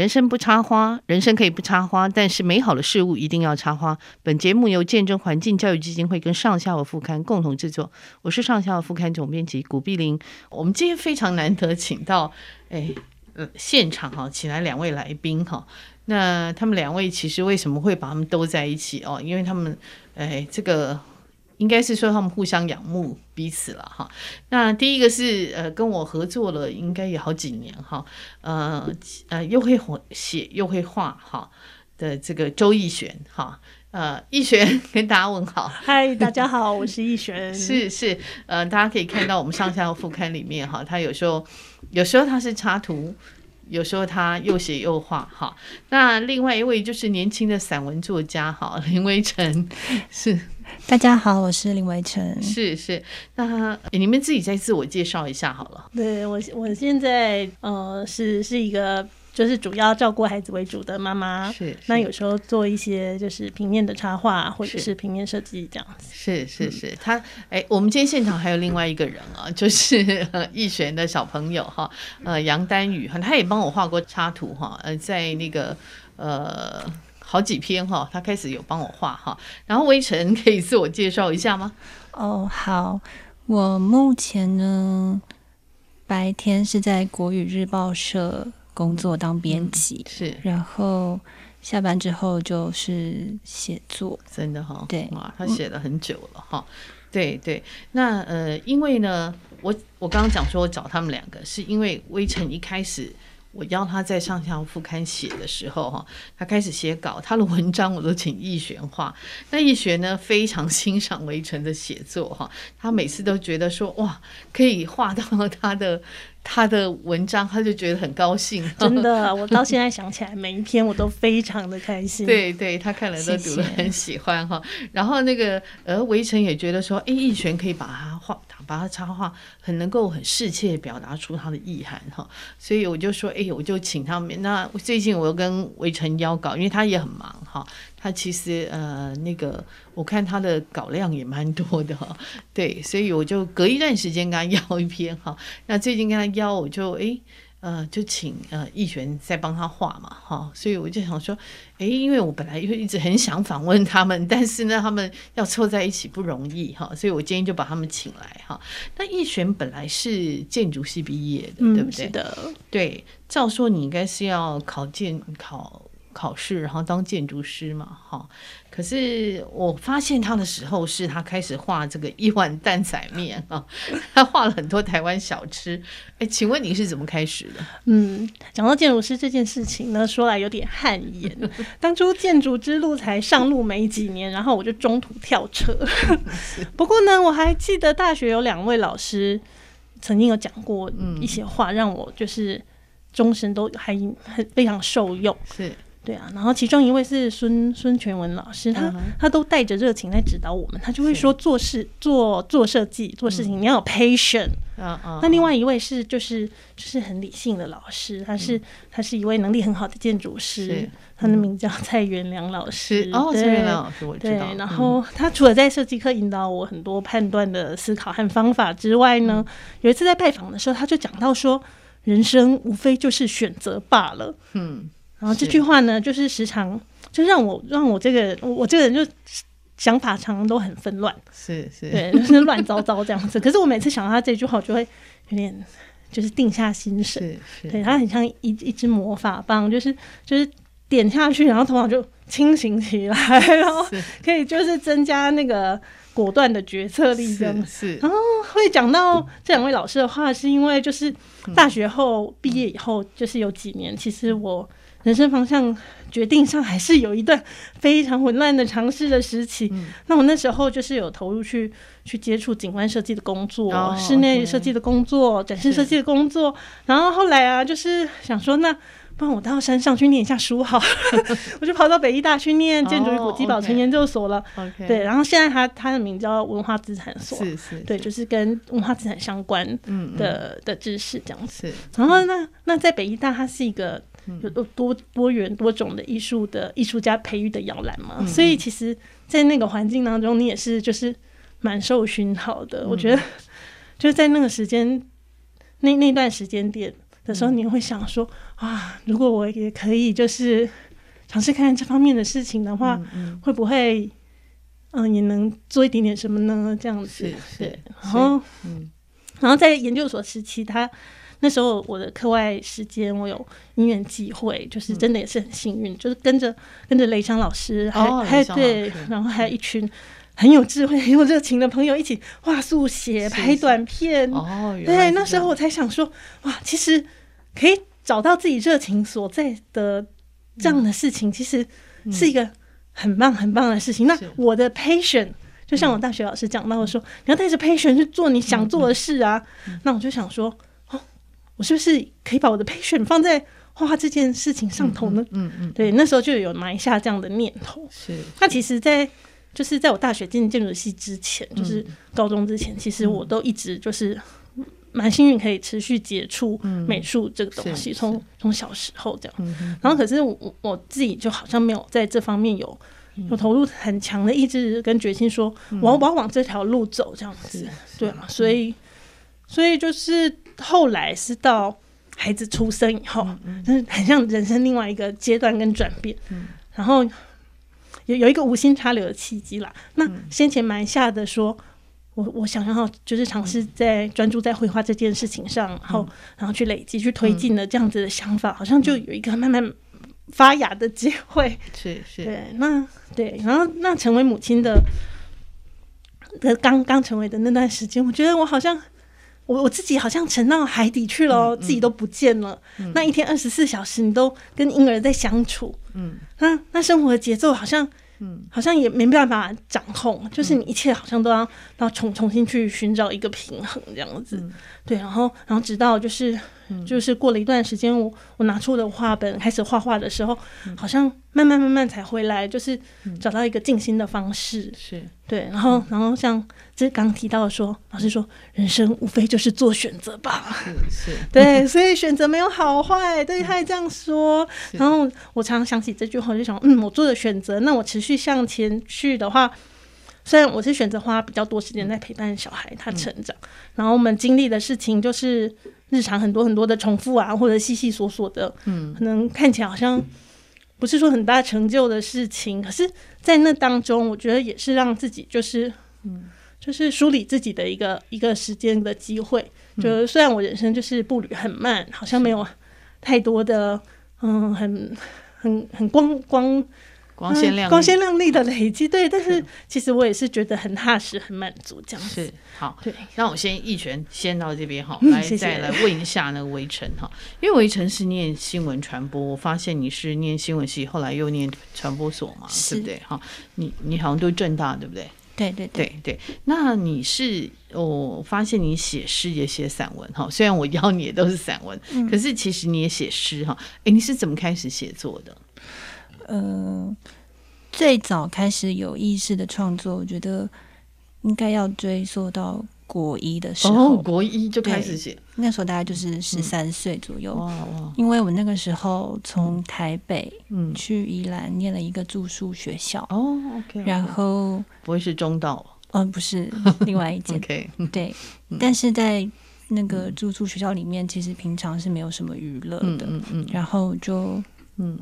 人生不插花，人生可以不插花，但是美好的事物一定要插花。本节目由见证环境教育基金会跟上下游副刊共同制作，我是上下游副刊总编辑古碧玲。我们今天非常难得请到，哎，呃，现场哈，请来两位来宾哈。那他们两位其实为什么会把他们都在一起哦？因为他们，哎，这个。应该是说他们互相仰慕彼此了哈。那第一个是呃跟我合作了，应该也好几年哈。呃呃又会写又会画哈的这个周奕璇哈。呃奕璇跟大家问好，嗨，大家好，我是奕璇。是是呃大家可以看到我们上下游副刊里面哈，他有时候有时候他是插图。有时候他又写又画哈，那另外一位就是年轻的散文作家哈，林微晨是。大家好，我是林维晨。是是，那你们自己再自我介绍一下好了。对我，我现在呃是是一个。就是主要照顾孩子为主的妈妈，是，是那有时候做一些就是平面的插画或者是平面设计这样子，是是是。他哎、欸，我们今天现场还有另外一个人啊，就是易璇的小朋友哈，呃杨丹宇哈，他也帮我画过插图哈，呃在那个呃好几篇哈，他开始有帮我画哈。然后微尘可以自我介绍一下吗？哦好，我目前呢白天是在国语日报社。工作当编辑、嗯、是，然后下班之后就是写作，真的哈、哦，对哇，他写了很久了哈、嗯，对对，那呃，因为呢，我我刚刚讲说我找他们两个，是因为微尘一开始。我邀他在上下副刊写的时候，哈，他开始写稿，他的文章我都请易璇画。那易璇呢，非常欣赏围城的写作，哈，他每次都觉得说，哇，可以画到他的他的文章，他就觉得很高兴。真的，我到现在想起来，每一篇我都非常的开心。对对，他看了都读得很喜欢哈。然后那个，呃，围城也觉得说，哎，一璇可以把他画。把他插画很能够很适切表达出他的意涵哈，所以我就说，哎，我就请他们。那最近我又跟围城邀稿，因为他也很忙哈，他其实呃那个我看他的稿量也蛮多的哈，对，所以我就隔一段时间跟他邀一篇哈。那最近跟他邀，我就哎。呃，就请呃易璇再帮他画嘛，哈，所以我就想说，哎，因为我本来就一直很想访问他们，但是呢，他们要凑在一起不容易哈，所以我今天就把他们请来哈。那易璇本来是建筑系毕业的，嗯，对不对？是的，对，照说你应该是要考建考。考试，然后当建筑师嘛，哈。可是我发现他的时候，是他开始画这个一碗蛋仔面啊，他画了很多台湾小吃。哎，请问你是怎么开始的？嗯，讲到建筑师这件事情呢，说来有点汗颜。当初建筑之路才上路没几年，然后我就中途跳车。不过呢，我还记得大学有两位老师曾经有讲过一些话，让我就是终身都还很非常受用。是。对啊，然后其中一位是孙孙全文老师，他、uh. 他都带着热情来指导我们，他就会说做事做做设计做事情你要有 patience。Uh -huh. 那另外一位是就是就是很理性的老师，他是、uh. 他是一位能力很好的建筑师，uh. 他的名叫蔡元良老师。哦，蔡元良老师我知道。对，然后他除了在设计课引导我很多判断的思考和方法之外呢，uh. 有一次在拜访的时候，他就讲到说，人生无非就是选择罢了。嗯、uh。然后这句话呢，就是时常就让我让我这个我这个人就想法常常都很纷乱，是是，对，就是乱糟糟这样子。可是我每次想到他这句话，我就会有点就是定下心神。是是，对，他很像一一支魔法棒，就是就是点下去，然后头脑就清醒起来，然后可以就是增加那个果断的决策力这样。是，然后会讲到这两位老师的话，是因为就是大学后毕业以后，就是有几年，其实我。人生方向决定上还是有一段非常混乱的尝试的时期。嗯。那我那时候就是有投入去去接触景观设计的工作，哦、室内设计的工作，展示设计的工作。然后后来啊，就是想说，那不然我到山上去念一下书好，我就跑到北医大去念建筑与古迹保存研究所了。哦 okay、对，然后现在它它的名叫文化资产所，是是，是，对，就是跟文化资产相关的嗯嗯的知识这样子。然后那那在北医大，它是一个。有多多多元多种的艺术的艺术家培育的摇篮嘛、嗯，所以其实，在那个环境当中，你也是就是蛮受熏陶的、嗯。我觉得，就是在那个时间那那段时间点的时候，你会想说啊，如果我也可以就是尝试看看这方面的事情的话，会不会嗯也能做一点点什么呢？这样子是是，然后嗯，然后在研究所时期，他那时候我的课外时间，我有因缘际会，就是真的也是很幸运，就是跟着跟着雷翔老师，还还对，然后还有一群。很有智慧、很有热情的朋友一起画速写、拍短片。哦，对，那时候我才想说，哇，其实可以找到自己热情所在的这样的事情，其实是一个很棒、很棒的事情。那我的 passion，就像我大学老师讲到的说，你要带着 passion 去做你想做的事啊。那我就想说，哦，我是不是可以把我的 passion 放在画画这件事情上头呢？嗯嗯，对，那时候就有埋下这样的念头。是，那其实，在就是在我大学进建筑系之前，就是高中之前，其实我都一直就是蛮幸运，可以持续接触美术这个东西，从从小时候这样。然后可是我我自己就好像没有在这方面有有投入很强的意志跟决心，说我要我要往这条路走这样子，对啊。所以所以就是后来是到孩子出生以后，就是很像人生另外一个阶段跟转变，嗯然后。有有一个无心插柳的契机啦。那先前埋下的说，我我想要就是尝试在专注在绘画这件事情上，然后然后去累积去推进的这样子的想法，好像就有一个慢慢发芽的机会。是是，对，那对，然后那成为母亲的的刚刚成为的那段时间，我觉得我好像我我自己好像沉到海底去了，自己都不见了。那一天二十四小时，你都跟婴儿在相处，嗯，那那生活的节奏好像。嗯，好像也没办法掌控，就是你一切好像都要要重重新去寻找一个平衡这样子，嗯、对，然后然后直到就是。就是过了一段时间，我我拿出我的画本开始画画的时候，好像慢慢慢慢才回来，就是找到一个静心的方式。是对，然后然后像这刚提到说，老师说人生无非就是做选择吧。是是，对，所以选择没有好坏，对，他也这样说。然后我常常想起这句话，就想，嗯，我做的选择，那我持续向前去的话，虽然我是选择花比较多时间在陪伴小孩他成长，然后我们经历的事情就是。日常很多很多的重复啊，或者细细琐琐的，嗯，可能看起来好像不是说很大成就的事情，可是，在那当中，我觉得也是让自己就是，嗯，就是梳理自己的一个一个时间的机会。就虽然我人生就是步履很慢，好像没有太多的，嗯，很很很光光。光鲜亮丽、光鲜亮丽的累积，对，但是其实我也是觉得很踏实、很满足这样子。是好，对，那我先一拳先到这边哈，来再来问一下那个围城哈，因为围城是念新闻传播，我发现你是念新闻系，后来又念传播所嘛，对不对？哈，你你好像都正大，对不对？对对对对，那你是我发现你写诗也写散文哈，虽然我邀你也都是散文，可是其实你也写诗哈。哎，你是怎么开始写作的？呃，最早开始有意识的创作，我觉得应该要追溯到国一的时候。哦，国一就开始写，那时候大概就是十三岁左右。哇！因为我那个时候从台北嗯去宜兰念了一个住宿学校哦，OK，然后不会是中道？嗯、呃，不是，另外一间 OK，对，嗯、但是在那个住宿学校里面，其实平常是没有什么娱乐的，嗯嗯，嗯然后就嗯。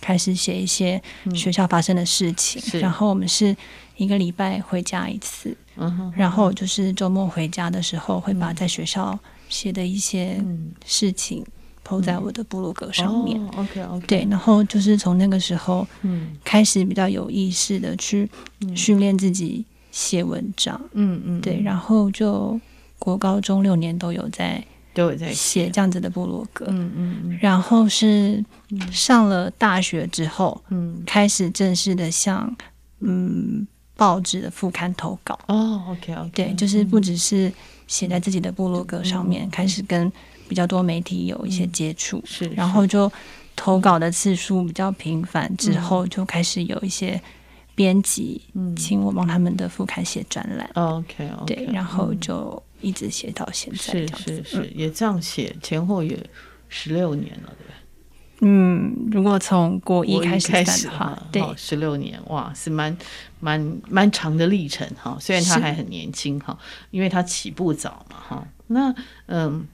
开始写一些学校发生的事情，嗯、然后我们是一个礼拜回家一次，嗯、然后就是周末回家的时候，会把在学校写的一些事情 po 在我的布鲁格上面。嗯、OK OK，对，然后就是从那个时候，开始比较有意识的去训练自己写文章，嗯嗯，对，然后就国高中六年都有在。都有在写这样子的部落格，嗯嗯嗯，然后是上了大学之后，嗯，开始正式的向嗯报纸的副刊投稿。哦，OK OK，对，就是不只是写在自己的部落格上面，开始跟比较多媒体有一些接触，是，然后就投稿的次数比较频繁，之后就开始有一些编辑请我帮他们的副刊写专栏。OK OK，对，然后就。一直写到现在，是是是，嗯、也这样写，前后也十六年了，对吧？嗯，如果从国一开始开始的话，对，十六年，哇，是蛮蛮蛮长的历程哈。虽然他还很年轻哈，因为他起步早嘛哈。那嗯，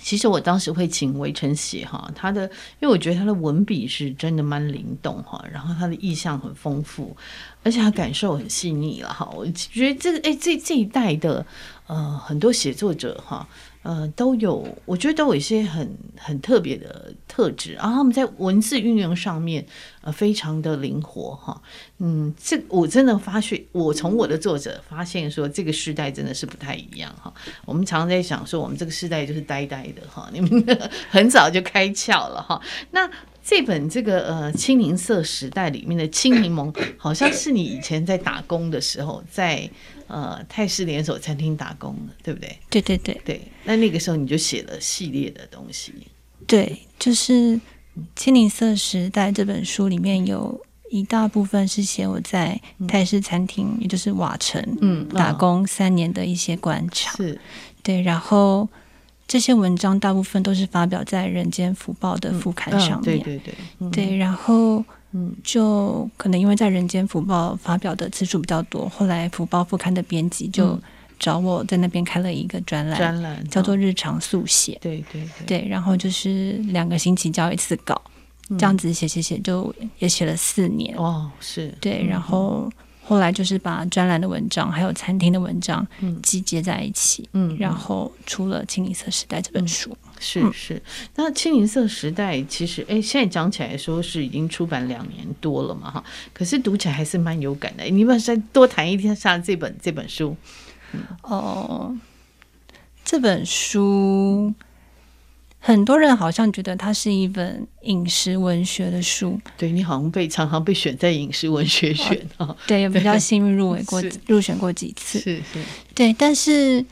其实我当时会请围城写哈，他的，因为我觉得他的文笔是真的蛮灵动哈，然后他的意象很丰富，而且他感受很细腻了哈。我觉得这个哎，这这一代的呃很多写作者哈。呃，都有，我觉得都有一些很很特别的特质，然后他们在文字运用上面，呃，非常的灵活哈。嗯，这我真的发现，我从我的作者发现说，这个时代真的是不太一样哈。我们常常在想说，我们这个时代就是呆呆的哈，你们 很早就开窍了哈。那这本这个呃青柠色时代里面的青柠檬，好像是你以前在打工的时候在。呃，泰式连锁餐厅打工的，对不对？对对对对。那那个时候你就写了系列的东西。对，就是《青柠色时代》这本书里面有一大部分是写我在泰式餐厅，嗯、也就是瓦城，嗯，打工三年的一些观察。是、嗯。对，然后这些文章大部分都是发表在《人间福报》的副刊上面。嗯、对对对。嗯、对，然后。嗯，就可能因为在《人间福报》发表的次数比较多，后来福报副刊的编辑就找我在那边开了一个专栏，专栏叫做“日常速写”。对对对，对，然后就是两个星期交一次稿，这样子写写写，就也写了四年。哦，是对，然后后来就是把专栏的文章还有餐厅的文章集结在一起，嗯，然后出了《青柠色时代》这本书。是是，那《青柠色时代》其实，哎，现在讲起来说是已经出版两年多了嘛，哈，可是读起来还是蛮有感的。你们再多谈一天下这本这本书。哦，这本书，很多人好像觉得它是一本饮食文学的书。对，你好像被常常被选在饮食文学选啊，对，也比较幸运入围过入选过几次。是是，对，但是。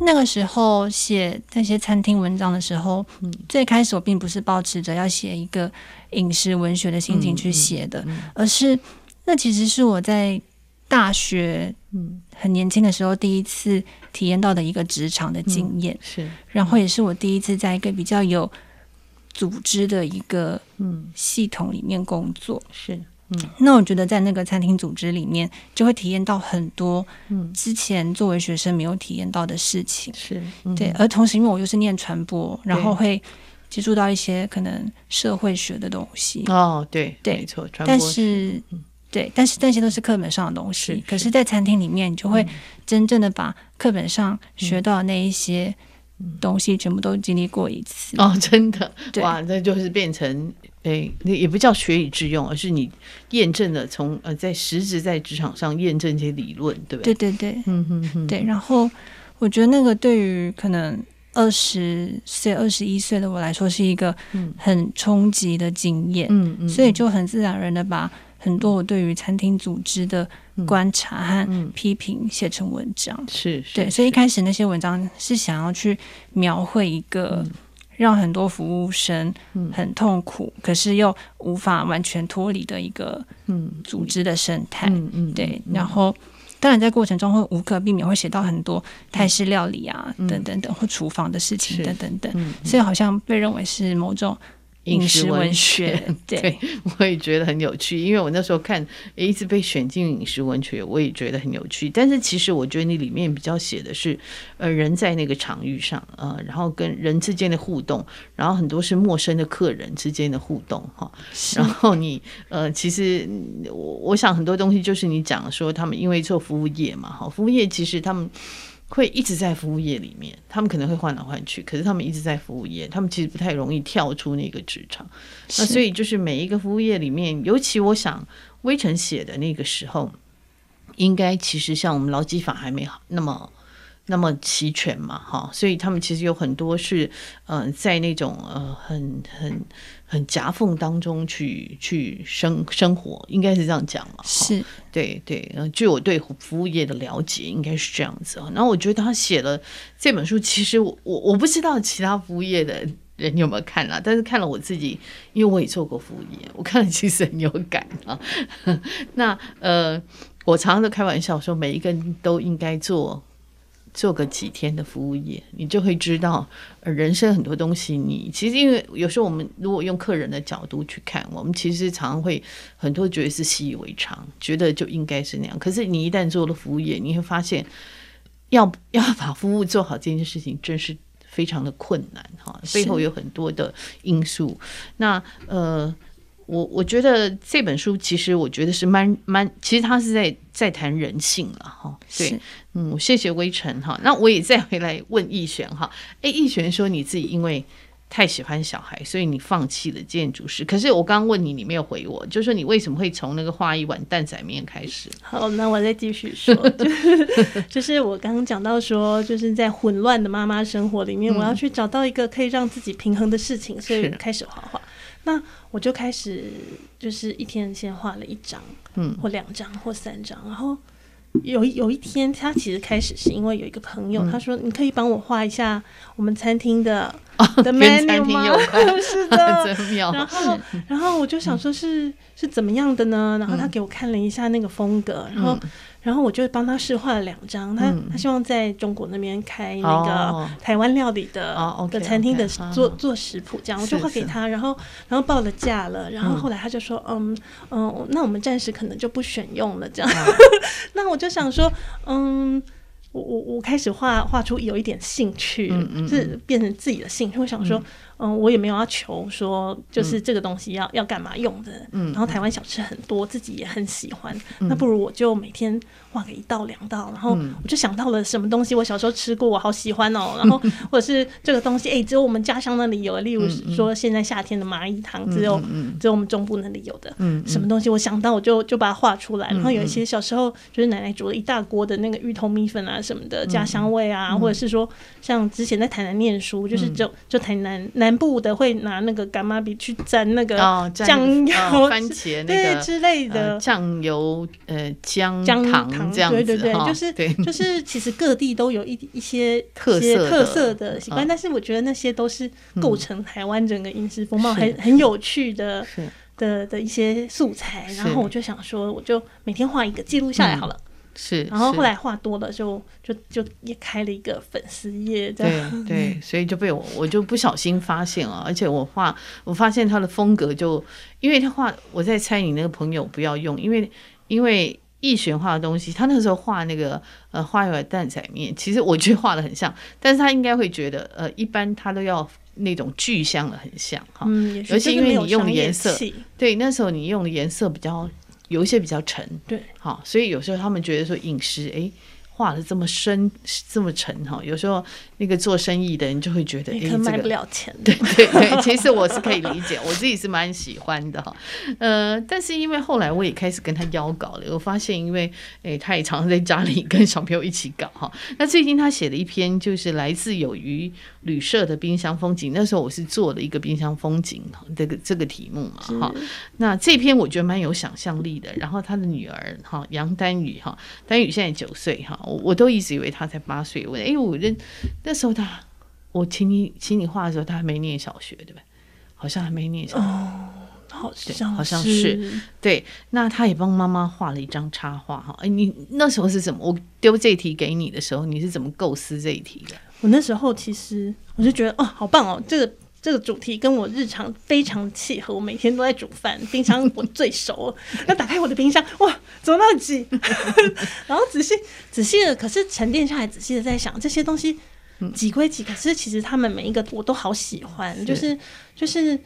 那个时候写那些餐厅文章的时候，嗯，最开始我并不是抱持着要写一个饮食文学的心情去写的，嗯嗯嗯、而是那其实是我在大学嗯很年轻的时候第一次体验到的一个职场的经验，嗯、是，然后也是我第一次在一个比较有组织的一个嗯系统里面工作，是。嗯，那我觉得在那个餐厅组织里面，就会体验到很多嗯之前作为学生没有体验到的事情。是，嗯、对。而同时，因为我又是念传播，然后会接触到一些可能社会学的东西。哦，对，对，没错。但是，嗯、对，但是那些都是课本上的东西。是，可是，在餐厅里面，你就会真正的把课本上学到的那一些东西全部都经历过一次。哦，真的，对哇，那就是变成。诶，那也不叫学以致用，而是你验证了从呃在实质在职场上验证一些理论，对不对？对对对，嗯哼哼，对。然后我觉得那个对于可能二十岁、二十一岁的我来说，是一个很冲击的经验，嗯嗯，所以就很自然而然的把很多我对于餐厅组织的观察和批评写成文章，嗯。嗯、是，是，对。所以一开始那些文章是想要去描绘一个。让很多服务生很痛苦，嗯、可是又无法完全脱离的一个嗯。组织的生态，嗯嗯，对。然后，当然在过程中会无可避免会写到很多泰式料理啊，嗯、等等等，或厨房的事情等等等，嗯、所以好像被认为是某种。饮食文学，对，对，我也觉得很有趣，因为我那时候看，一直被选进饮食文学，我也觉得很有趣。但是其实我觉得你里面比较写的是，呃，人在那个场域上，呃，然后跟人之间的互动，然后很多是陌生的客人之间的互动，哈。然后你，呃，其实我我想很多东西就是你讲说他们因为做服务业嘛，哈，服务业其实他们。会一直在服务业里面，他们可能会换来换去，可是他们一直在服务业，他们其实不太容易跳出那个职场。那所以就是每一个服务业里面，尤其我想微臣写的那个时候，应该其实像我们劳基法还没好那么。那么齐全嘛，哈，所以他们其实有很多是，嗯、呃，在那种呃很很很夹缝当中去去生生活，应该是这样讲嘛，是，对对，嗯，据我对服务业的了解，应该是这样子。然后我觉得他写了这本书，其实我我我不知道其他服务业的人有没有看啦，但是看了我自己，因为我也做过服务业，我看了其实很有感啊。那呃，我常常都开玩笑说，每一个人都应该做。做个几天的服务业，你就会知道，人生很多东西你，其实因为有时候我们如果用客人的角度去看，我们其实常常会很多觉得是习以为常，觉得就应该是那样。可是你一旦做了服务业，你会发现，要 要把服务做好这件事情，真是非常的困难哈，背后有很多的因素。那呃，我我觉得这本书其实我觉得是蛮蛮，其实他是在在谈人性了哈。对，嗯，谢谢微尘哈。那我也再回来问奕璇哈。哎，奕璇说你自己因为。太喜欢小孩，所以你放弃了建筑师。可是我刚刚问你，你没有回我，就是说你为什么会从那个画一碗蛋仔面开始？好，那我再继续说，就是就是我刚刚讲到说，就是在混乱的妈妈生活里面，我要去找到一个可以让自己平衡的事情，所以开始画画。那我就开始就是一天先画了一张，嗯，或两张或三张，然后。有有一天，他其实开始是因为有一个朋友，他说：“你可以帮我画一下我们餐厅的的 menu 吗？” 是的，然后然后我就想说是是怎么样的呢？然后他给我看了一下那个风格，然后。然后我就帮他试画了两张，他他希望在中国那边开那个台湾料理的的餐厅的做做食谱，这样我就画给他，然后然后报了价了，然后后来他就说，嗯嗯，那我们暂时可能就不选用了，这样。那我就想说，嗯，我我我开始画画出有一点兴趣，是变成自己的兴趣，我想说。嗯，我也没有要求说，就是这个东西要、嗯、要干嘛用的。嗯，然后台湾小吃很多，自己也很喜欢。嗯、那不如我就每天画个一道两道，然后我就想到了什么东西，我小时候吃过，我好喜欢哦。然后或者是这个东西，哎、欸，只有我们家乡那里有，例如说现在夏天的蚂蚁汤，只有只有我们中部那里有的。嗯，什么东西我想到我就就把它画出来。然后有一些小时候就是奶奶煮了一大锅的那个芋头米粉啊什么的，家乡味啊，或者是说像之前在台南念书，就是就就台南南部的会拿那个干妈笔去沾那个酱油、番茄那个 之类的。酱油呃姜糖这样子，对对对，就是就是其实各地都有一一些特色特色的习惯，但是我觉得那些都是构成台湾整个饮食风貌很很有趣的的的一些素材。然后我就想说，我就每天画一个记录下来好了。是，然后后来画多了就，就就就也开了一个粉丝页，对对，所以就被我我就不小心发现了，而且我画我发现他的风格就，因为他画我在猜你那个朋友不要用，因为因为奕璇画的东西，他那个时候画那个呃画一碗蛋仔面，其实我觉得画的很像，但是他应该会觉得呃一般他都要那种具象的很像哈，嗯，而且因为你用的颜色，对，那时候你用的颜色比较。有一些比较沉，对，好，所以有时候他们觉得说饮食，哎。画的这么深这么沉哈，有时候那个做生意的人就会觉得，可卖不了钱。对对对，其实我是可以理解，我自己是蛮喜欢的哈。呃，但是因为后来我也开始跟他邀稿了，我发现因为哎，他也常常在家里 跟小朋友一起搞哈。那最近他写了一篇就是来自有鱼旅社的冰箱风景，那时候我是做了一个冰箱风景这个这个题目嘛哈。那这篇我觉得蛮有想象力的。然后他的女儿哈杨丹宇哈，丹宇现在九岁哈。我我都一直以为他才八岁，我哎、欸，我认那时候他，我请你请你画的时候，他还没念小学，对吧？好像还没念小学，哦，好像好像是对。那他也帮妈妈画了一张插画哈。哎、欸，你那时候是怎么？我丢这题给你的时候，你是怎么构思这一题的？我那时候其实我就觉得哦，好棒哦，这个。这个主题跟我日常非常契合，我每天都在煮饭，冰箱我最熟。了。那打开我的冰箱，哇，怎么那么挤？然后仔细仔细的，可是沉淀下来，仔细的在想这些东西挤归挤，可是其实他们每一个我都好喜欢，就是就是。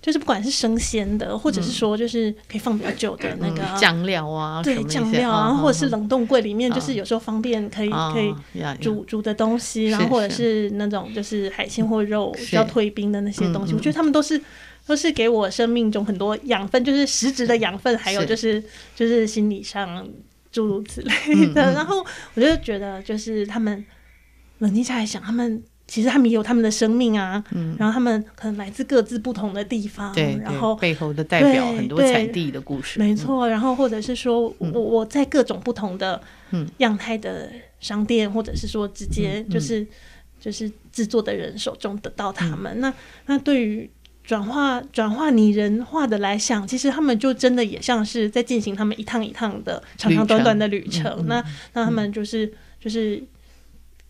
就是不管是生鲜的，或者是说就是可以放比较久的那个酱料啊，对酱料啊，或者是冷冻柜里面，就是有时候方便可以可以煮煮的东西，然后或者是。那种就是海鲜或肉需要退冰的那些东西，我觉得他们都是都是给我生命中很多养分，就是实质的养分，还有就是就是心理上诸如此类的。然后我就觉得，就是他们冷静下来想，他们。其实他们也有他们的生命啊，嗯，然后他们可能来自各自不同的地方，对，然后背后的代表很多产地的故事，没错。然后或者是说我我在各种不同的嗯样态的商店，或者是说直接就是就是制作的人手中得到他们。那那对于转化转化拟人化的来想，其实他们就真的也像是在进行他们一趟一趟的长长短短的旅程。那那他们就是就是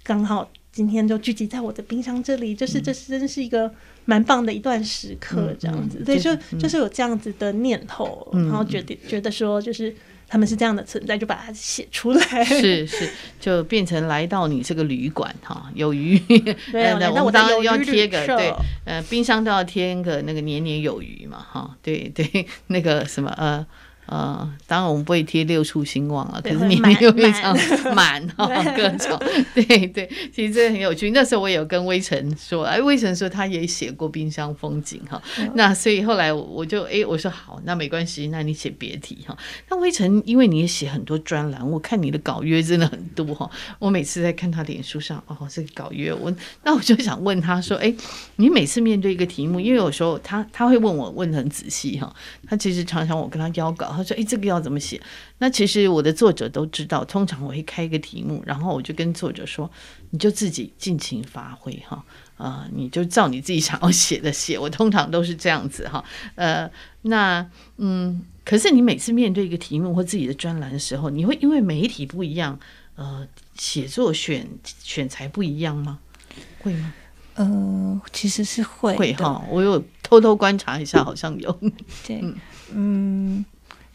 刚好。今天就聚集在我的冰箱这里，就是这是真是一个蛮棒的一段时刻，这样子，对，就就是有这样子的念头，然后决定觉得说就是。他们是这样的存在，就把它写出来。是是，就变成来到你这个旅馆哈，有鱼。对啊，那我当然要贴个对，呃，冰箱都要贴个那个年年有余嘛哈。对对，那个什么呃。呃，当然我们不会贴六畜兴旺啊，可是你们 又非常满哈，各种 对对，其实这很有趣。那时候我有跟威晨说，哎，威晨说他也写过冰箱风景哈，那所以后来我就哎我说好，那没关系，那你写别题哈。那威晨因为你也写很多专栏，我看你的稿约真的很多哈。我每次在看他脸书上哦，这个稿约我，那我就想问他说，哎，你每次面对一个题目，因为有时候他他会问我问得很仔细哈，他其实常常我跟他邀稿。他说：“哎，这个要怎么写？”那其实我的作者都知道，通常我会开一个题目，然后我就跟作者说：“你就自己尽情发挥哈，啊、呃，你就照你自己想要写的写。”我通常都是这样子哈，呃，那嗯，可是你每次面对一个题目或自己的专栏的时候，你会因为媒体不一样，呃，写作选选材不一样吗？会吗？呃，其实是会会哈，我有偷偷观察一下，好像有，对，嗯。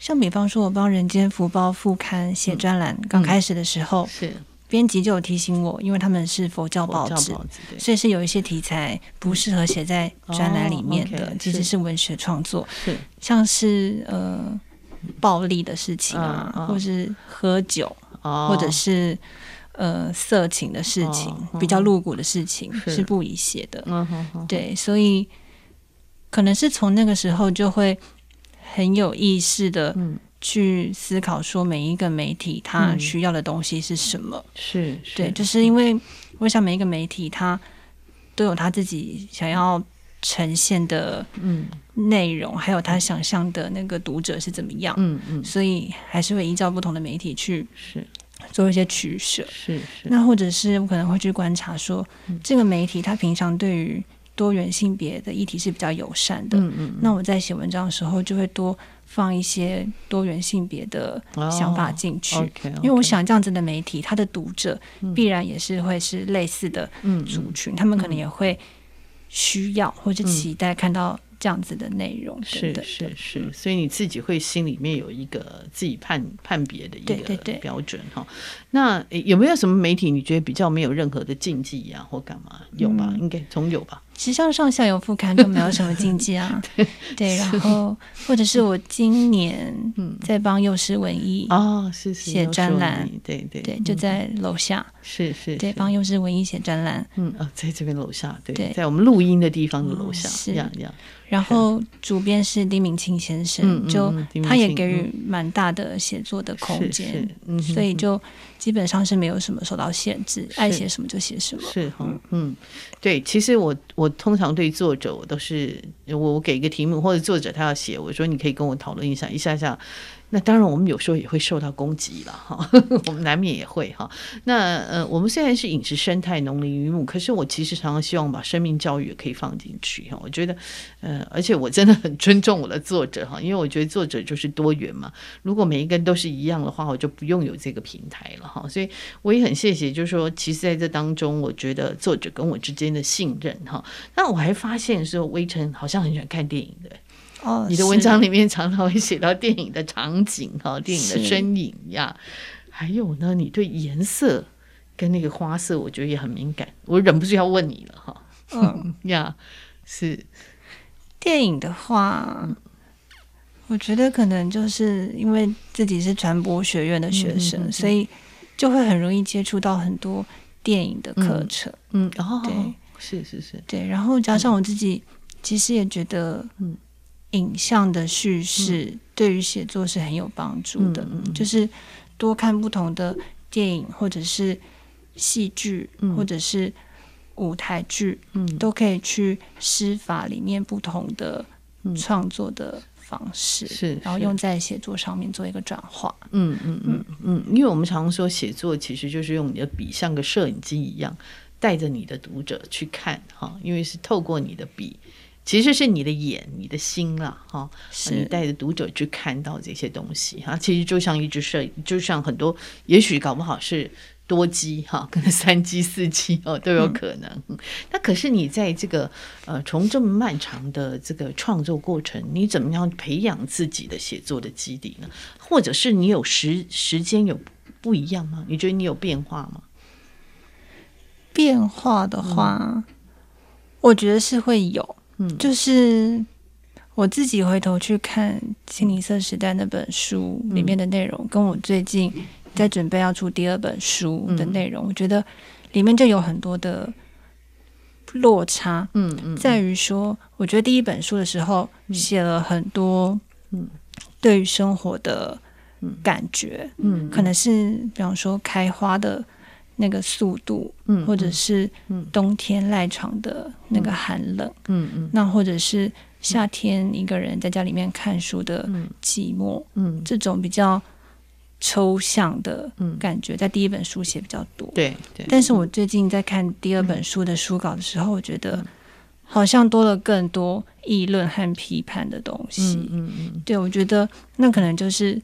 像比方说，我帮《人间福报》副刊写专栏，刚开始的时候，是。编辑就有提醒我，因为他们是佛教报纸，所以是有一些题材不适合写在专栏里面的，其实是。文学创作，是。像是呃暴力的事情啊，或是喝酒，或者是呃色情的事情，比较露骨的事情是。不宜写的。对，所以可能是从那个时候就会。很有意识的去思考，说每一个媒体它需要的东西是什么？嗯、是，是，对，就是因为我想每一个媒体它都有他自己想要呈现的嗯。内容，还有他想象的那个读者是怎么样，嗯嗯，所以还是会依照不同的媒体去是。做一些取舍，是是。那或者是我可能会去观察说，这个媒体它平常对于多元性别的议题是比较友善的，嗯嗯，那我在写文章的时候就会多放一些多元性别的想法进去，哦 okay, okay，因为我想这样子的媒体，它的读者必然也是会是类似的族群，他们可能也会需要或者期待看到。这样子的内容等等，是是是，所以你自己会心里面有一个自己判判别的一个标准哈。那有没有什么媒体你觉得比较没有任何的禁忌呀、啊，或干嘛？有吧？嗯、应该总有吧。时尚上下游副刊都没有什么禁忌啊。对，对，然后或者是我今年在帮幼师文艺哦，是是写专栏，对对对，就在楼下，是是，对，帮幼师文艺写专栏，嗯啊，在这边楼下，对，在我们录音的地方的楼下，是。这样这样。然后主编是丁明清先生，就他也给予蛮大的写作的空间，所以就基本上是没有什么受到限制，爱写什么就写什么。是哈，嗯，对，其实我我通常对作者我都是我我给一个题目或者作者他要写，我说你可以跟我讨论一下，一下下。那当然，我们有时候也会受到攻击了哈，我们难免也会哈。那呃，我们虽然是饮食生态农林渔牧，可是我其实常常希望把生命教育也可以放进去哈。我觉得，呃，而且我真的很尊重我的作者哈，因为我觉得作者就是多元嘛。如果每一个人都是一样的话，我就不用有这个平台了哈。所以我也很谢谢，就是说，其实在这当中，我觉得作者跟我之间的信任哈。那我还发现说，微臣好像很喜欢看电影的。哦，你的文章里面常常会写到电影的场景哈，电影的身影呀，还有呢，你对颜色跟那个花色，我觉得也很敏感，我忍不住要问你了哈。嗯。呀，是。电影的话，我觉得可能就是因为自己是传播学院的学生，所以就会很容易接触到很多电影的课程。嗯，然后对，是是是，对，然后加上我自己，其实也觉得，嗯。影像的叙事对于写作是很有帮助的，嗯、就是多看不同的电影，或者是戏剧，嗯、或者是舞台剧，嗯、都可以去施法里面不同的创作的方式，是、嗯，然后用在写作上面做一个转化。嗯嗯嗯。嗯，因为我们常说写作其实就是用你的笔像个摄影机一样，带着你的读者去看哈，因为是透过你的笔。其实是你的眼，你的心了，哈，你带着读者去看到这些东西哈。其实就像一只摄影，就像很多，也许搞不好是多机哈，可能三机四机哦都有可能。嗯、那可是你在这个呃从这么漫长的这个创作过程，你怎么样培养自己的写作的基底呢？或者是你有时时间有不一样吗？你觉得你有变化吗？变化的话，嗯、我觉得是会有。嗯，就是我自己回头去看《清一色时代》那本书里面的内容，嗯、跟我最近。在准备要出第二本书的内容，嗯、我觉得里面就有很多的落差。嗯嗯，在于说，我觉得第一本书的时候写了很多，嗯，对于生活的感觉，嗯，可能是比方说开花的那个速度，嗯，或者是冬天赖床的那个寒冷，嗯嗯，那或者是夏天一个人在家里面看书的寂寞，嗯，这种比较。抽象的感觉，在第一本书写比较多。对对。但是我最近在看第二本书的书稿的时候，我觉得好像多了更多议论和批判的东西。嗯嗯嗯。对，我觉得那可能就是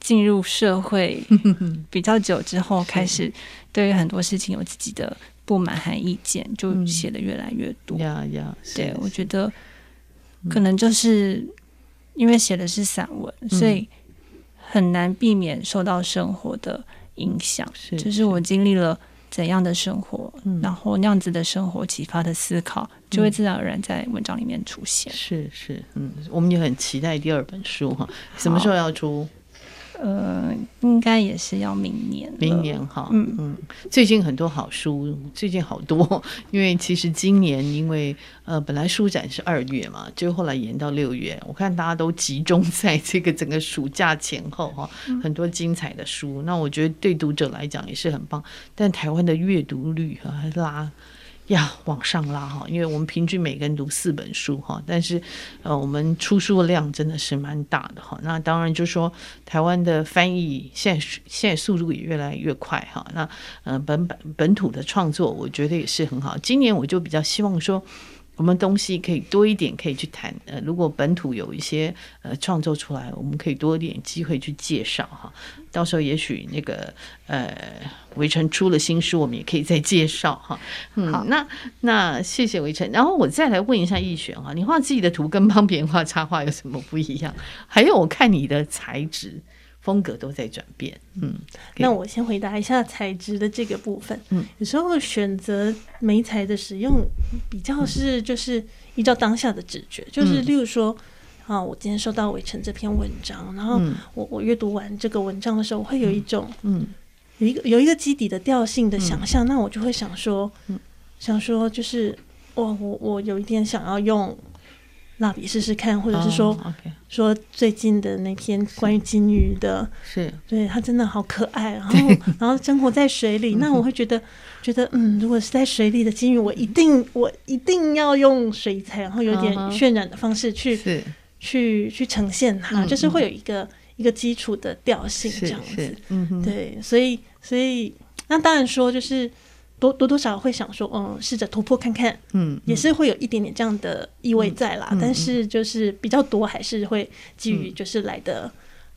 进入社会 比较久之后，开始对于很多事情有自己的不满和意见，就写的越来越多。呀呀。对，我觉得可能就是因为写的是散文，所以。很难避免受到生活的影响，是就是我经历了怎样的生活，嗯、然后那样子的生活启发的思考，就会自然而然在文章里面出现。是是，嗯，我们也很期待第二本书哈，什么时候要出？呃，应该也是要明年。明年哈，嗯嗯，最近很多好书，最近好多，因为其实今年因为呃本来书展是二月嘛，就后来延到六月，我看大家都集中在这个整个暑假前后哈，很多精彩的书，那我觉得对读者来讲也是很棒，但台湾的阅读率啊还拉。要往上拉哈，因为我们平均每个人读四本书哈，但是呃，我们出书的量真的是蛮大的哈。那当然就是说，台湾的翻译现在现在速度也越来越快哈。那呃，本本本土的创作，我觉得也是很好。今年我就比较希望说。我们东西可以多一点，可以去谈。呃，如果本土有一些呃创作出来，我们可以多一点机会去介绍哈。到时候也许那个呃，围城出了新书，我们也可以再介绍哈。嗯，好，那那谢谢围城。然后我再来问一下易璇哈，你画自己的图跟帮别人画插画有什么不一样？还有我看你的材质。风格都在转变，嗯，那我先回答一下材质的这个部分。嗯，有时候选择媒材的使用比较是就是依照当下的直觉，嗯、就是例如说，啊，我今天收到伟成这篇文章，然后我我阅读完这个文章的时候，我会有一种嗯，有一个有一个基底的调性的想象，嗯、那我就会想说，嗯，想说就是，哇我我有一点想要用。蜡笔试试看，或者是说、oh, okay. 说最近的那篇关于金鱼的，是。对它真的好可爱，然后 然后生活在水里，那我会觉得觉得嗯，如果是在水里的金鱼，我一定我一定要用水彩，然后有点渲染的方式去、uh huh. 去去呈现它，嗯、就是会有一个一个基础的调性这样子，嗯，对，所以所以那当然说就是。多多多少会想说，嗯，试着突破看看，嗯，也是会有一点点这样的意味在啦。嗯、但是就是比较多还是会基于就是来的，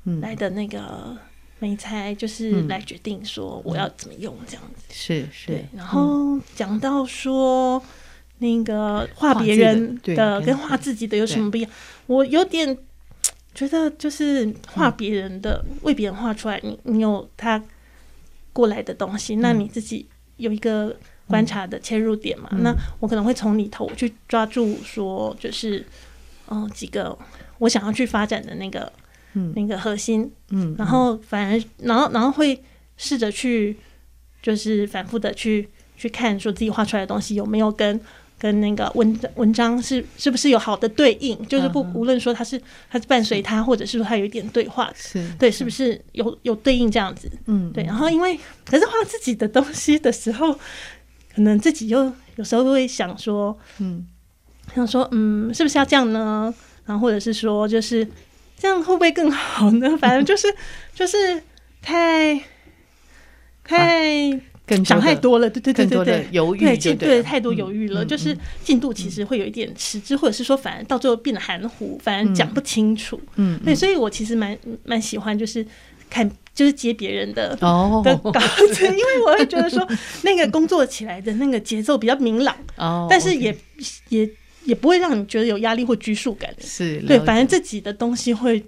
嗯、来的那个媒材，就是来决定说我要怎么用这样子。是是。对，然后讲到说那个画别人的跟画自己的有什么不一样？我有点觉得就是画别人的，嗯、为别人画出来，你你有他过来的东西，那你自己。有一个观察的切入点嘛，嗯、那我可能会从里头去抓住说，就是嗯、呃、几个我想要去发展的那个、嗯、那个核心，嗯，然后反而然后然后会试着去就是反复的去去看说自己画出来的东西有没有跟。跟那个文文章是是不是有好的对应？就是不无论说它是它是伴随它，或者是说它有一点对话，是对，是不是有有对应这样子？嗯，对。然后因为可是画自己的东西的时候，可能自己又有时候会想说，嗯，想说嗯，是不是要这样呢？然后或者是说，就是这样会不会更好呢？反正就是 就是太太。啊想太多了，对对对对对，犹豫对，对太多犹豫了，就是进度其实会有一点迟滞，或者是说反而到最后变得含糊，反而讲不清楚。嗯，对，所以我其实蛮蛮喜欢，就是看，就是接别人的哦。的稿子，因为我会觉得说那个工作起来的那个节奏比较明朗，哦，但是也也也不会让你觉得有压力或拘束感，是对，反正自己的东西会。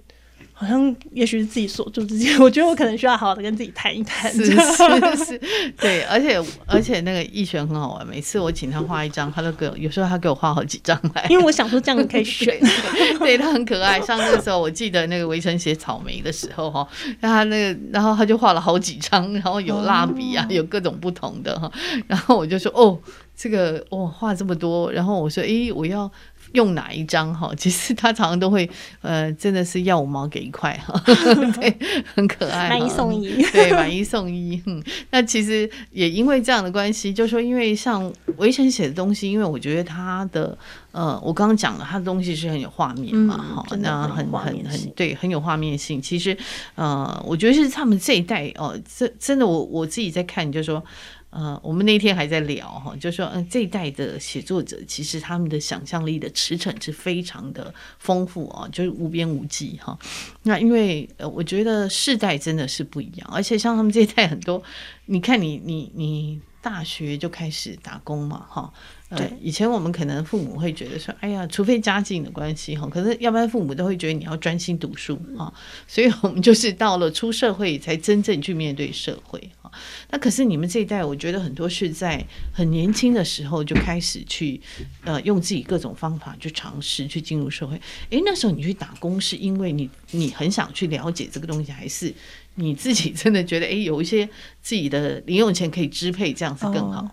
好像也许是自己锁住自己，我觉得我可能需要好好的跟自己谈一谈。是是是，对，而且而且那个逸璇很好玩，每次我请他画一张，他都给我，有时候他给我画好几张来，因为我想说这样可以选，对，对他很可爱。上那个时候，我记得那个围城写草莓的时候哈，然后他那个，然后他就画了好几张，然后有蜡笔啊，有各种不同的哈，然后我就说哦，这个哦画这么多，然后我说诶，我要。用哪一张哈？其实他常常都会，呃，真的是要五毛给一块哈，对，很可爱，买一送一，对，买一送一。嗯，那其实也因为这样的关系，就是说因为像围城写的东西，因为我觉得他的，呃，我刚刚讲了，他的东西是很有画面嘛，哈、嗯，那很很很对，很有画面性。其实，呃，我觉得是他们这一代哦，真、呃、真的我，我我自己在看，就是说。呃，我们那天还在聊哈，就说嗯、这一代的写作者其实他们的想象力的驰骋是非常的丰富啊，就是无边无际哈。那因为呃，我觉得世代真的是不一样，而且像他们这一代很多，你看你你你大学就开始打工嘛哈。对，以前我们可能父母会觉得说，哎呀，除非家境的关系哈，可是要不然父母都会觉得你要专心读书啊，所以我们就是到了出社会才真正去面对社会啊。那可是你们这一代，我觉得很多是在很年轻的时候就开始去呃用自己各种方法去尝试去进入社会。诶，那时候你去打工是因为你你很想去了解这个东西，还是你自己真的觉得诶，有一些自己的零用钱可以支配，这样子更好？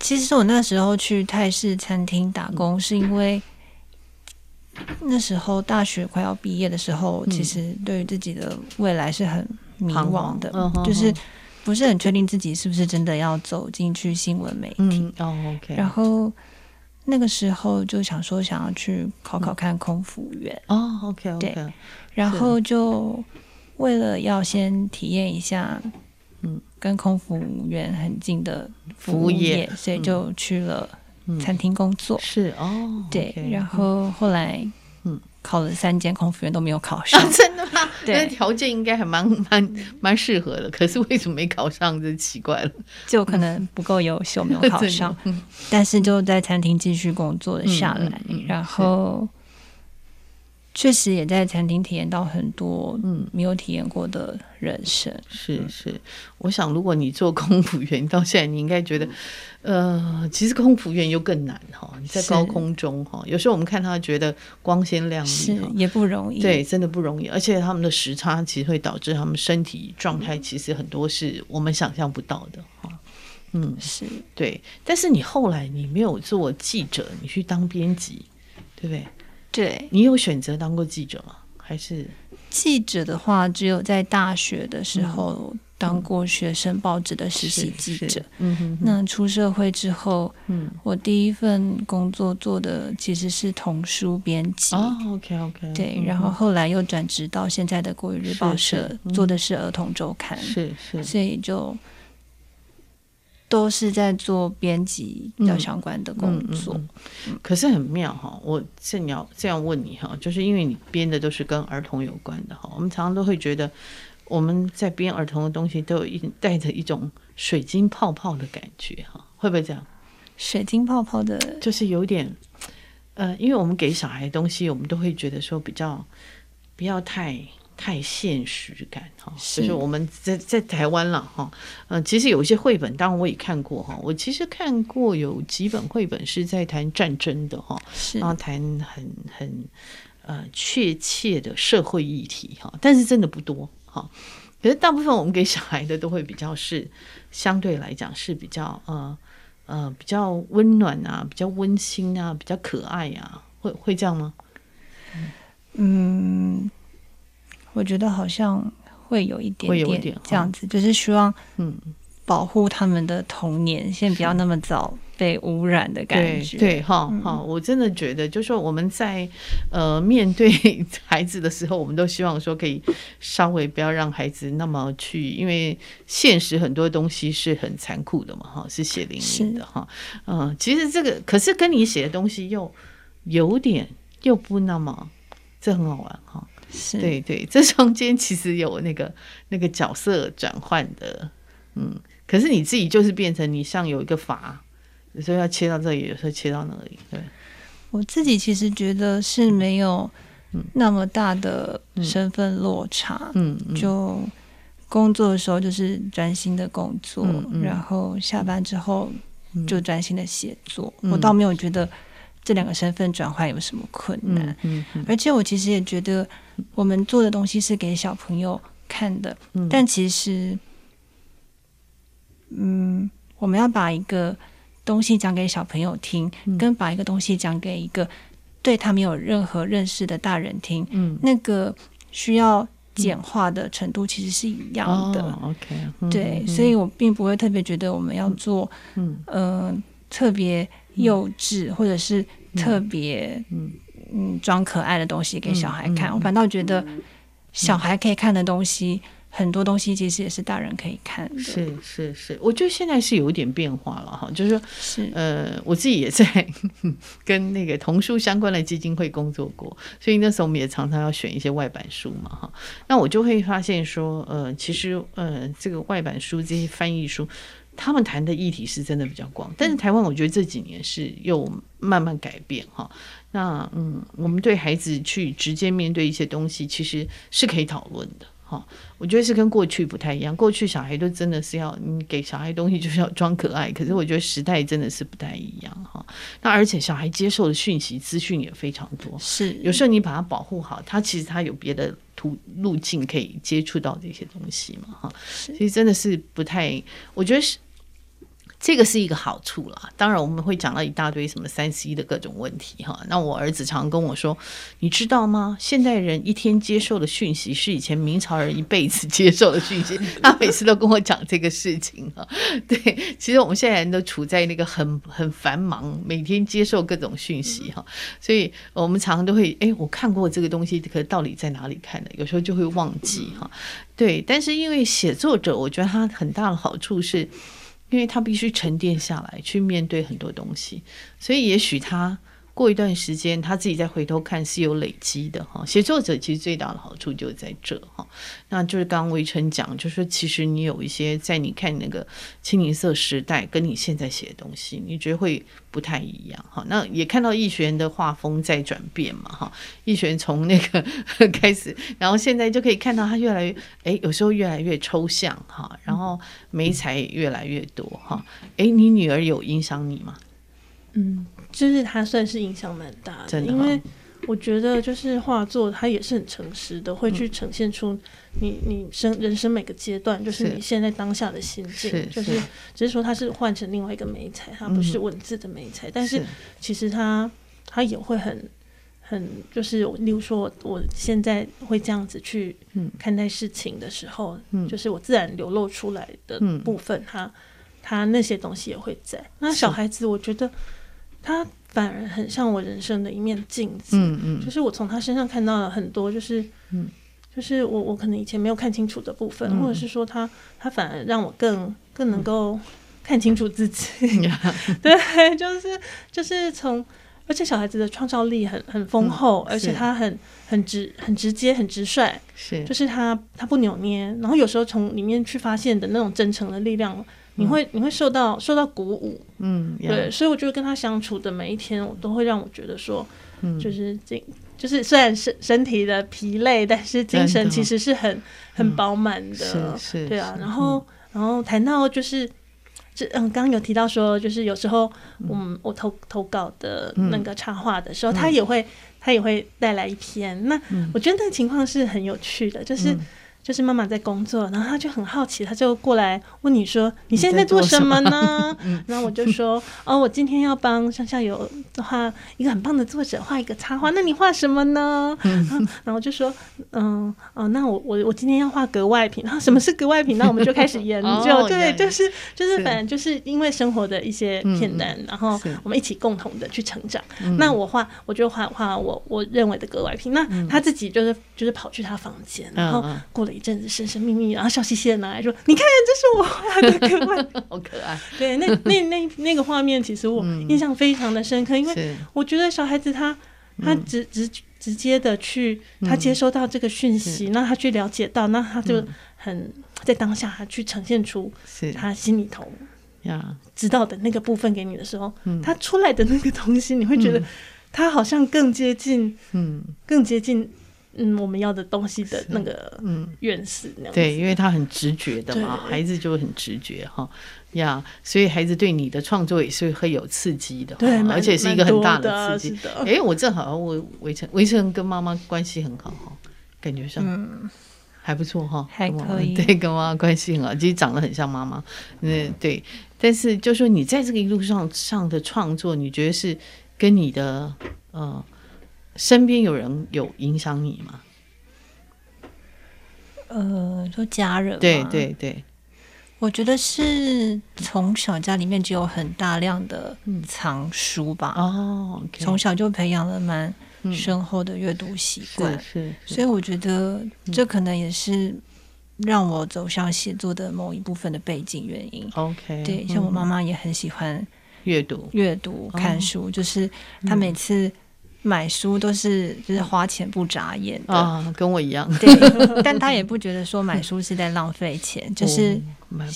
其实我那时候去泰式餐厅打工，是因为那时候大学快要毕业的时候，其实对于自己的未来是很迷茫的，就是不是很确定自己是不是真的要走进去新闻媒体。哦，OK。然后那个时候就想说，想要去考考看空服员。哦，OK，对。然后就为了要先体验一下。嗯，跟空服员很近的服务业，所以就去了餐厅工作。嗯、是哦，对。Okay, 然后后来，嗯，考了三间空服员都没有考上。啊、真的吗？对，条件应该还蛮 蛮蛮适合的。可是为什么没考上？就奇怪了。就可能不够优秀，没有考上。但是就在餐厅继续工作了下来，嗯嗯嗯、然后。确实也在餐厅体验到很多嗯没有体验过的人生。嗯、是是，我想如果你做空服员到现在，你应该觉得，呃，其实空服员又更难哈。你在高空中哈，有时候我们看他觉得光鲜亮丽，是也不容易，对，真的不容易。而且他们的时差其实会导致他们身体状态其实很多是我们想象不到的哈。嗯，是对。但是你后来你没有做记者，你去当编辑，对不对？对，你有选择当过记者吗？还是记者的话，只有在大学的时候当过学生报纸的实习记者。嗯哼，那出社会之后，嗯，我第一份工作做的其实是童书编辑。哦，OK OK。对，然后后来又转职到现在的国语日报社，做的是儿童周刊。是是，所以就。都是在做编辑比较相关的工作，可是很妙哈。我正要这样问你哈，就是因为你编的都是跟儿童有关的哈。我们常常都会觉得我们在编儿童的东西，都有一带着一种水晶泡泡的感觉哈，会不会这样？水晶泡泡的，就是有点呃，因为我们给小孩的东西，我们都会觉得说比较不要太。太现实感哈，就是我们在在台湾了哈，嗯，其实有一些绘本，当然我也看过哈，我其实看过有几本绘本是在谈战争的哈，然后谈很很呃确切的社会议题哈，但是真的不多哈，可是大部分我们给小孩的都会比较是相对来讲是比较呃呃比较温暖啊，比较温馨啊，比较可爱啊，会会这样吗？嗯。我觉得好像会有一点点这样子，就是希望嗯保护他们的童年，先不要那么早被污染的感觉。对，哈，好，我真的觉得，就是说我们在呃面对孩子的时候，我们都希望说可以稍微不要让孩子那么去，因为现实很多东西是很残酷的嘛，哈，是血淋淋的哈。嗯，其实这个可是跟你写的东西又有点又不那么，这很好玩哈。是。对对，这中间其实有那个那个角色转换的，嗯，可是你自己就是变成你像有一个阀，有时候要切到这里，有时候切到那里。对，我自己其实觉得是没有那么大的身份落差，嗯，嗯，就工作的时候就是专心的工作，然后下班之后就专心的写作，嗯，我倒没有觉得。这两个身份转换有什么困难？嗯嗯嗯、而且我其实也觉得，我们做的东西是给小朋友看的，嗯、但其实，嗯，我们要把一个东西讲给小朋友听，嗯、跟把一个东西讲给一个对他没有任何认识的大人听，嗯、那个需要简化的程度其实是一样的。哦、OK，对，嗯、所以我并不会特别觉得我们要做，嗯、呃、特别。幼稚或者是特别嗯。嗯装可爱的东西给小孩看，我反倒觉得小孩可以看的东西、嗯、很多东西其实也是大人可以看的。是是是，我觉得现在是有一点变化了哈，就是说是。呃我自己也在 跟那个童书相关的基金会工作过，所以那时候我们也常常要选一些外版书嘛哈，那我就会发现说呃其实呃这个外版书这些翻译书。他们谈的议题是真的比较广，但是台湾我觉得这几年是又慢慢改变哈。那嗯，我们对孩子去直接面对一些东西，其实是可以讨论的哈。我觉得是跟过去不太一样，过去小孩都真的是要你给小孩东西就是要装可爱，可是我觉得时代真的是不太一样哈。那而且小孩接受的讯息资讯也非常多，是有时候你把他保护好，他其实他有别的途路径可以接触到这些东西嘛哈。其实真的是不太，我觉得是。这个是一个好处啦，当然我们会讲到一大堆什么三 C 的各种问题哈。那我儿子常跟我说，你知道吗？现代人一天接受的讯息是以前明朝人一辈子接受的讯息。他每次都跟我讲这个事情哈。对，其实我们现在人都处在那个很很繁忙，每天接受各种讯息哈，所以我们常常都会哎，我看过这个东西，可到底在哪里看的？有时候就会忘记哈。对，但是因为写作者，我觉得他很大的好处是。因为他必须沉淀下来，去面对很多东西，所以也许他。过一段时间，他自己再回头看是有累积的哈。写作者其实最大的好处就在这哈，那就是刚刚维辰讲，就是其实你有一些在你看那个清一色时代，跟你现在写的东西，你觉得会不太一样哈。那也看到易学的画风在转变嘛哈，易学从那个开始，然后现在就可以看到他越来越哎，有时候越来越抽象哈，然后媒材也越来越多哈。哎，你女儿有影响你吗？嗯。就是他算是影响蛮大的，的因为我觉得就是画作，它也是很诚实的，会去呈现出你你生人生每个阶段，就是你现在当下的心境，是就是只是说它是换成另外一个媒材，它不是文字的媒材，嗯、但是其实它它也会很很就是，例如说我我现在会这样子去看待事情的时候，嗯、就是我自然流露出来的部分，它它那些东西也会在。那小孩子，我觉得。他反而很像我人生的一面镜子，嗯嗯，就是我从他身上看到了很多，就是，嗯，就是我我可能以前没有看清楚的部分，嗯、或者是说他他反而让我更更能够看清楚自己，嗯、对，就是就是从，而且小孩子的创造力很很丰厚，嗯、而且他很很直很直接很直率，是，就是他他不扭捏，然后有时候从里面去发现的那种真诚的力量。你会你会受到受到鼓舞，嗯，对，所以我觉得跟他相处的每一天，我都会让我觉得说，嗯，就是精，就是虽然身身体的疲累，但是精神其实是很很饱满的，是，对啊。然后然后谈到就是，这嗯，刚刚有提到说，就是有时候我们我投投稿的那个插画的时候，他也会他也会带来一篇。那我觉得那个情况是很有趣的，就是。就是妈妈在工作，然后他就很好奇，他就过来问你说：“你现在在做什么呢？”然后我就说：“哦，我今天要帮上下游画一个很棒的作者画一个插画，那你画什么呢？”然后我就说：“嗯，哦，那我我我今天要画格外品。然后什么是格外品？那我们就开始研究。对，就是就是反正就是因为生活的一些片段，然后我们一起共同的去成长。那我画，我就画画我我认为的格外品。那他自己就是就是跑去他房间，然后过了。一阵子神神秘秘，然后笑嘻嘻的拿来说：“你看，这是我画的可爱，好可爱。”对，那那那那个画面，其实我印象非常的深刻，嗯、因为我觉得小孩子他他直直直接的去，他接收到这个讯息，那他去了解到，那他就很在当下，他去呈现出他心里头呀。知道的那个部分给你的时候，他出来的那个东西，你会觉得他好像更接近，嗯，更接近。嗯，我们要的东西的那个嗯。院士那样，对，因为他很直觉的嘛，孩子就很直觉哈呀，所以孩子对你的创作也是会有刺激的，对，而且是一个很大的刺激。哎，我正好我围城围城跟妈妈关系很好哈，感觉上嗯。还不错哈，还可以，对，跟妈妈关系很好，其实长得很像妈妈，嗯对，但是就说你在这个一路上上的创作，你觉得是跟你的呃。身边有人有影响你吗？呃，说家人，对对对，我觉得是从小家里面就有很大量的藏书吧。哦，从小就培养了蛮深厚的阅读习惯，是，所以我觉得这可能也是让我走向写作的某一部分的背景原因。OK，对，像我妈妈也很喜欢阅读、阅读、看书，就是她每次。买书都是就是花钱不眨眼的啊，跟我一样。对，但他也不觉得说买书是在浪费钱，就是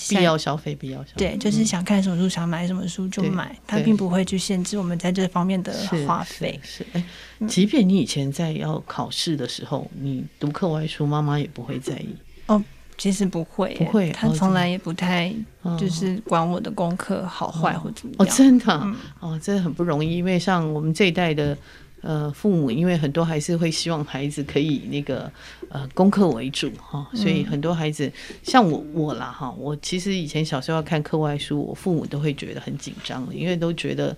必要消费，必要消费。对，就是想看什么书，想买什么书就买，他并不会去限制我们在这方面的花费。是，哎，即便你以前在要考试的时候，你读课外书，妈妈也不会在意。哦，其实不会，不会，他从来也不太就是管我的功课好坏或怎么样。哦，真的，哦，真的很不容易，因为像我们这一代的。呃，父母因为很多还是会希望孩子可以那个呃功课为主哈，所以很多孩子像我我啦哈，我其实以前小时候要看课外书，我父母都会觉得很紧张，因为都觉得。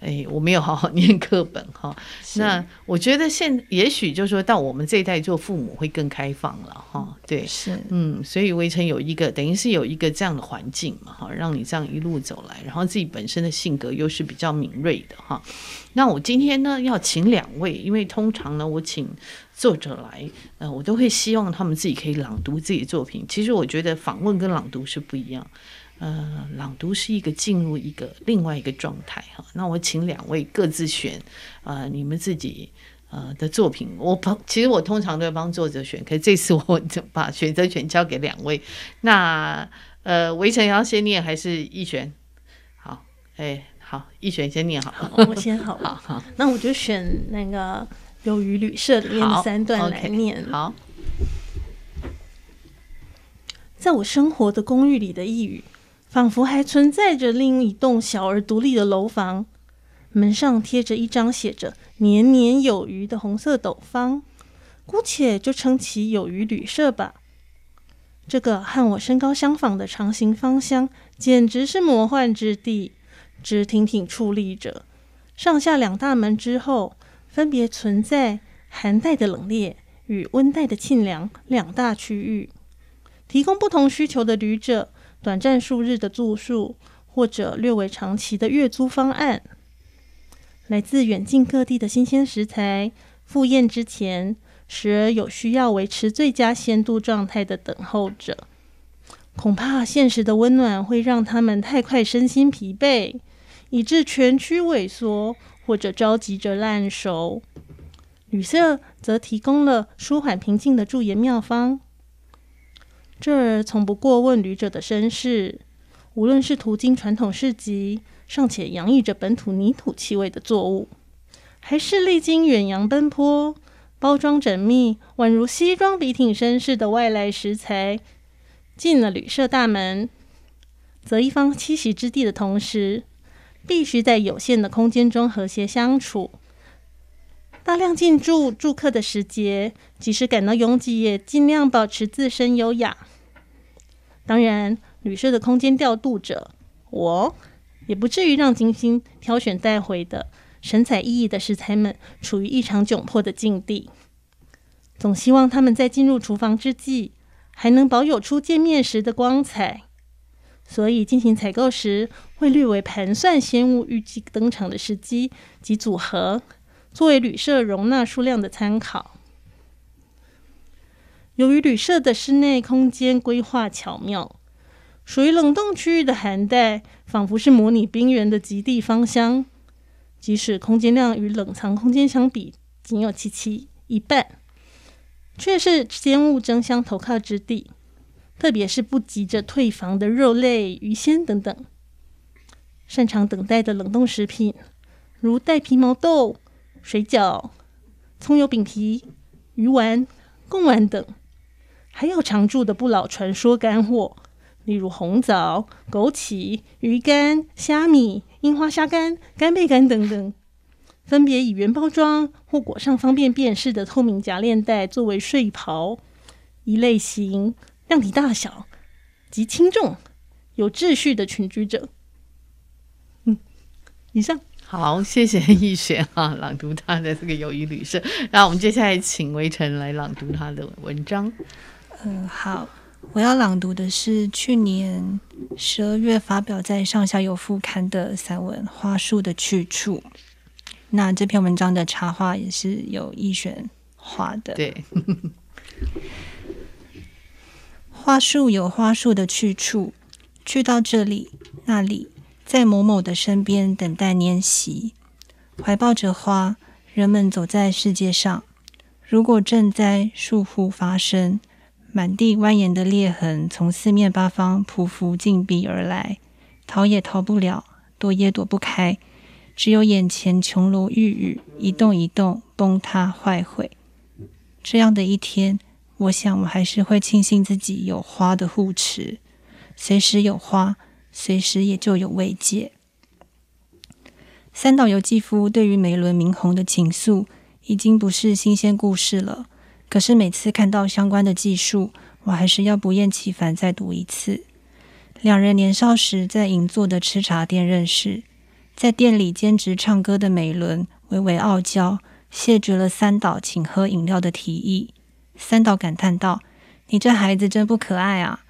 哎，我没有好好念课本哈。那我觉得现也许就是说到我们这一代做父母会更开放了哈。对，是嗯，所以围城有一个等于是有一个这样的环境嘛哈，让你这样一路走来，然后自己本身的性格又是比较敏锐的哈。那我今天呢要请两位，因为通常呢我请作者来，呃，我都会希望他们自己可以朗读自己的作品。其实我觉得访问跟朗读是不一样。呃，朗读是一个进入一个另外一个状态哈。那我请两位各自选，呃，你们自己呃的作品。我帮，其实我通常都要帮作者选，可是这次我就把选择权交给两位。那呃，围城要先念还是易璇？好，哎，好，易璇先念好了。好，我先好了。好，好，那我就选那个《鱿鱼旅社》里面的三段来念。好，好，在我生活的公寓里的一隅。仿佛还存在着另一栋小而独立的楼房，门上贴着一张写着“年年有余”的红色斗方，姑且就称其“有余旅社”吧。这个和我身高相仿的长形方箱，简直是魔幻之地，直挺挺矗立着。上下两大门之后，分别存在寒带的冷冽与温带的沁凉两大区域，提供不同需求的旅者。短暂数日的住宿，或者略为长期的月租方案，来自远近各地的新鲜食材，赴宴之前，时而有需要维持最佳鲜度状态的等候者。恐怕现实的温暖会让他们太快身心疲惫，以致蜷曲萎缩，或者着急着烂熟。旅社则提供了舒缓平静的驻颜妙方。这儿从不过问旅者的身世，无论是途经传统市集，尚且洋溢着本土泥土气味的作物，还是历经远洋奔波、包装缜密、宛如西装笔挺绅士的外来食材，进了旅社大门，择一方栖息之地的同时，必须在有限的空间中和谐相处。大量进驻住客的时节，即使感到拥挤，也尽量保持自身优雅。当然，旅社的空间调度者，我也不至于让精心挑选带回的神采奕奕的食材们处于异常窘迫的境地。总希望他们在进入厨房之际，还能保有初见面时的光彩。所以进行采购时，会略微盘算鲜物预计登场的时机及组合。作为旅社容纳数量的参考，由于旅社的室内空间规划巧妙，属于冷冻区域的寒带，仿佛是模拟冰原的极地芳香。即使空间量与冷藏空间相比仅有七七一半，却是鲜物争相投靠之地。特别是不急着退房的肉类、鱼鲜等等，擅长等待的冷冻食品，如带皮毛豆、水饺、葱油饼皮、鱼丸、贡丸等，还有常驻的不老传说干货，例如红枣、枸杞、鱼干、虾米、樱花虾干、干贝干等等，分别以原包装或裹上方便辨识的透明夹链袋作为睡袍，一类型。量体大小及轻重有秩序的群居者。嗯，以上好，谢谢易璇啊，朗读他的这个友谊旅社。然后我们接下来请维辰来朗读他的文章。嗯，好，我要朗读的是去年十二月发表在《上下游副刊》的散文《花束的去处》。那这篇文章的插画也是由逸璇画的。对。花束有花束的去处，去到这里那里，在某某的身边等待拈习，怀抱着花，人们走在世界上。如果赈灾树户发生，满地蜿蜒的裂痕从四面八方匍匐进逼而来，逃也逃不了，躲也躲不开，只有眼前琼楼玉宇一栋一栋崩塌坏毁。这样的一天。我想，我还是会庆幸自己有花的护持，随时有花，随时也就有慰藉。三岛由纪夫对于美轮明宏的情愫已经不是新鲜故事了，可是每次看到相关的记述，我还是要不厌其烦再读一次。两人年少时在银座的吃茶店认识，在店里兼职唱歌的美轮微微傲娇，谢绝了三岛请喝饮料的提议。三岛感叹道：“你这孩子真不可爱啊！”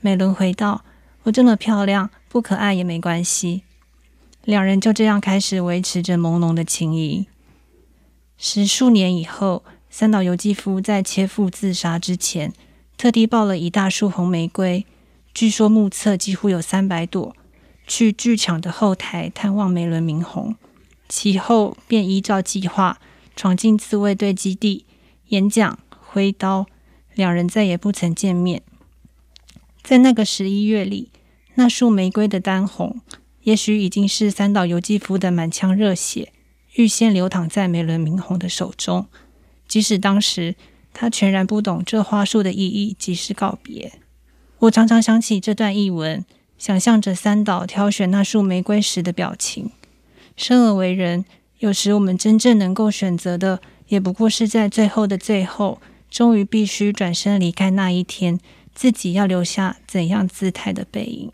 美伦回道：“我这么漂亮，不可爱也没关系。”两人就这样开始维持着朦胧的情谊。十数年以后，三岛由纪夫在切腹自杀之前，特地抱了一大束红玫瑰，据说目测几乎有三百朵，去剧场的后台探望梅伦明红。其后便依照计划闯进自卫队基地演讲。挥刀，两人再也不曾见面。在那个十一月里，那束玫瑰的丹红，也许已经是三岛由纪夫的满腔热血，预先流淌在美轮明宏的手中。即使当时他全然不懂这花束的意义，即是告别。我常常想起这段译文，想象着三岛挑选那束玫瑰时的表情。生而为人，有时我们真正能够选择的，也不过是在最后的最后。终于必须转身离开那一天，自己要留下怎样姿态的背影？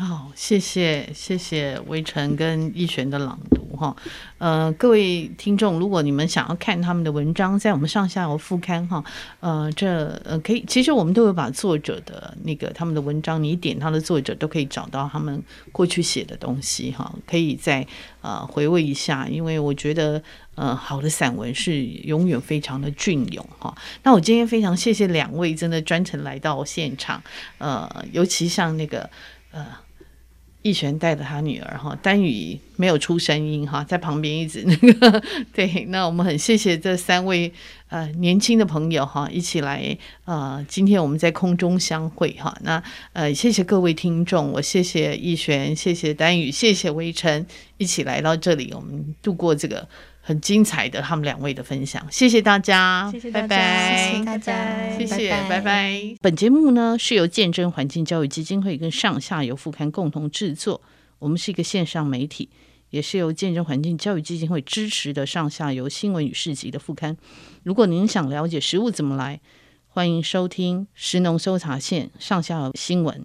好，谢谢谢谢维辰跟逸璇的朗读哈。呃，各位听众，如果你们想要看他们的文章，在我们上下游副刊哈，呃，这呃可以，其实我们都有把作者的那个他们的文章，你点他的作者都可以找到他们过去写的东西哈，可以再呃回味一下，因为我觉得。呃，好的散文是永远非常的隽永哈。那我今天非常谢谢两位，真的专程来到现场。呃，尤其像那个呃，逸璇带着他女儿哈，丹宇没有出声音哈，在旁边一直那个对。那我们很谢谢这三位呃年轻的朋友哈，一起来呃，今天我们在空中相会哈。那呃，谢谢各位听众，我谢谢逸璇，谢谢丹宇，谢谢微尘，一起来到这里，我们度过这个。很精彩的他们两位的分享，谢谢大家，谢谢大家，拜拜，谢谢大家，谢谢，拜拜。本节目呢是由见证环境教育基金会跟上下游副刊共同制作，我们是一个线上媒体，也是由见证环境教育基金会支持的上下游新闻与市集的副刊。如果您想了解食物怎么来，欢迎收听食农搜查线上下游新闻。